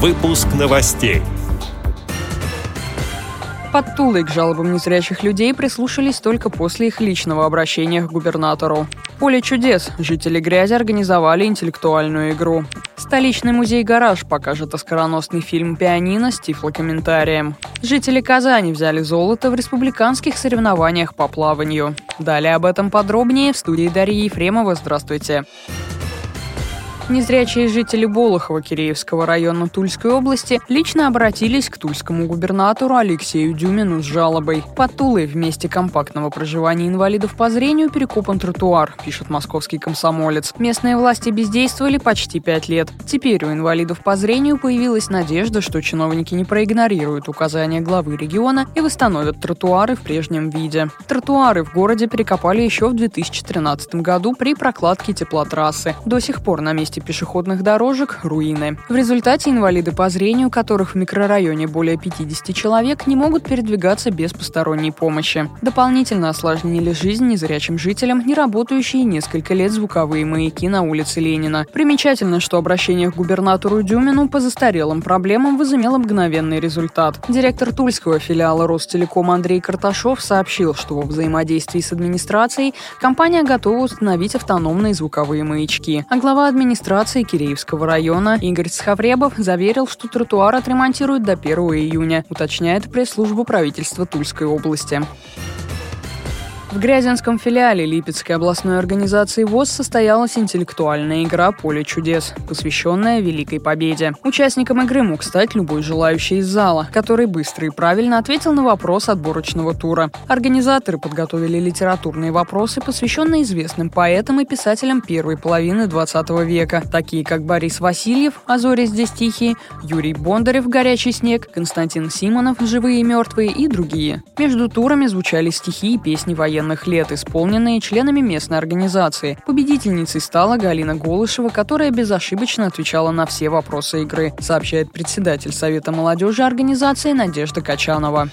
Выпуск новостей. Под Тулой к жалобам незрячих людей прислушались только после их личного обращения к губернатору. Поле чудес. Жители грязи организовали интеллектуальную игру. Столичный музей «Гараж» покажет оскароносный фильм «Пианино» с тифлокомментарием. Жители Казани взяли золото в республиканских соревнованиях по плаванию. Далее об этом подробнее в студии Дарьи Ефремова. Здравствуйте. Здравствуйте. Незрячие жители Болохова Киреевского района Тульской области лично обратились к тульскому губернатору Алексею Дюмину с жалобой. Под Тулой в месте компактного проживания инвалидов по зрению перекопан тротуар, пишет московский комсомолец. Местные власти бездействовали почти пять лет. Теперь у инвалидов по зрению появилась надежда, что чиновники не проигнорируют указания главы региона и восстановят тротуары в прежнем виде. Тротуары в городе перекопали еще в 2013 году при прокладке теплотрассы. До сих пор на месте пешеходных дорожек – руины. В результате инвалиды по зрению, которых в микрорайоне более 50 человек, не могут передвигаться без посторонней помощи. Дополнительно осложнили жизнь незрячим жителям, не работающие несколько лет звуковые маяки на улице Ленина. Примечательно, что обращение к губернатору Дюмину по застарелым проблемам возымело мгновенный результат. Директор тульского филиала Ростелеком Андрей Карташов сообщил, что во взаимодействии с администрацией компания готова установить автономные звуковые маячки. А глава администрации администрации Киреевского района Игорь Схавребов заверил, что тротуар отремонтируют до 1 июня, уточняет пресс-служба правительства Тульской области. В Грязинском филиале Липецкой областной организации ВОЗ состоялась интеллектуальная игра «Поле чудес», посвященная Великой Победе. Участником игры мог стать любой желающий из зала, который быстро и правильно ответил на вопрос отборочного тура. Организаторы подготовили литературные вопросы, посвященные известным поэтам и писателям первой половины 20 века, такие как Борис Васильев «А зори здесь тихие», Юрий Бондарев «Горячий снег», Константин Симонов «Живые и мертвые» и другие. Между турами звучали стихи и песни военных военных лет, исполненные членами местной организации. Победительницей стала Галина Голышева, которая безошибочно отвечала на все вопросы игры, сообщает председатель Совета молодежи организации Надежда Качанова.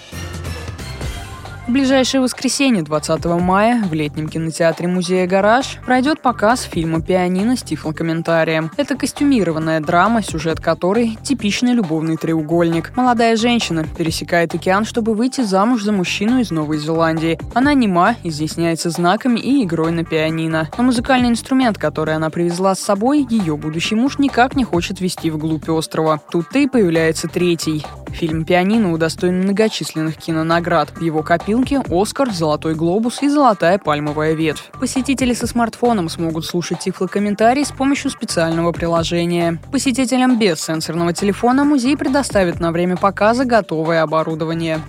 В ближайшее воскресенье, 20 мая, в летнем кинотеатре музея «Гараж» пройдет показ фильма «Пианино» с тифлокомментарием. Это костюмированная драма, сюжет которой – типичный любовный треугольник. Молодая женщина пересекает океан, чтобы выйти замуж за мужчину из Новой Зеландии. Она нема, изъясняется знаками и игрой на пианино. Но музыкальный инструмент, который она привезла с собой, ее будущий муж никак не хочет вести вглубь острова. Тут-то и появляется третий. Фильм «Пианино» удостоен многочисленных кинонаград. Его копилке «Оскар», «Золотой глобус» и «Золотая пальмовая ветвь». Посетители со смартфоном смогут слушать тифлокомментарий с помощью специального приложения. Посетителям без сенсорного телефона музей предоставит на время показа готовое оборудование.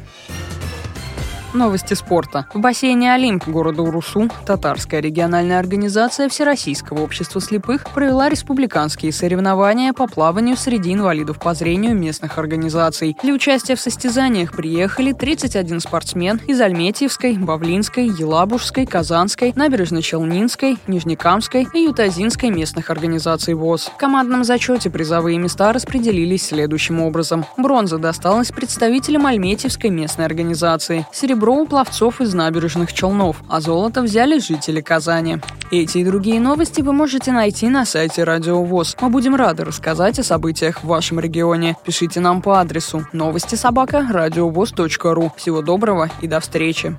Новости спорта. В бассейне «Олимп» города Урусу татарская региональная организация Всероссийского общества слепых провела республиканские соревнования по плаванию среди инвалидов по зрению местных организаций. Для участия в состязаниях приехали 31 спортсмен из Альметьевской, Бавлинской, Елабужской, Казанской, Набережно-Челнинской, Нижнекамской и Ютазинской местных организаций ВОЗ. В командном зачете призовые места распределились следующим образом. Бронза досталась представителям Альметьевской местной организации. Серебро серебро у пловцов из набережных Челнов, а золото взяли жители Казани. Эти и другие новости вы можете найти на сайте Радио ВОЗ. Мы будем рады рассказать о событиях в вашем регионе. Пишите нам по адресу новости собака ру. Всего доброго и до встречи.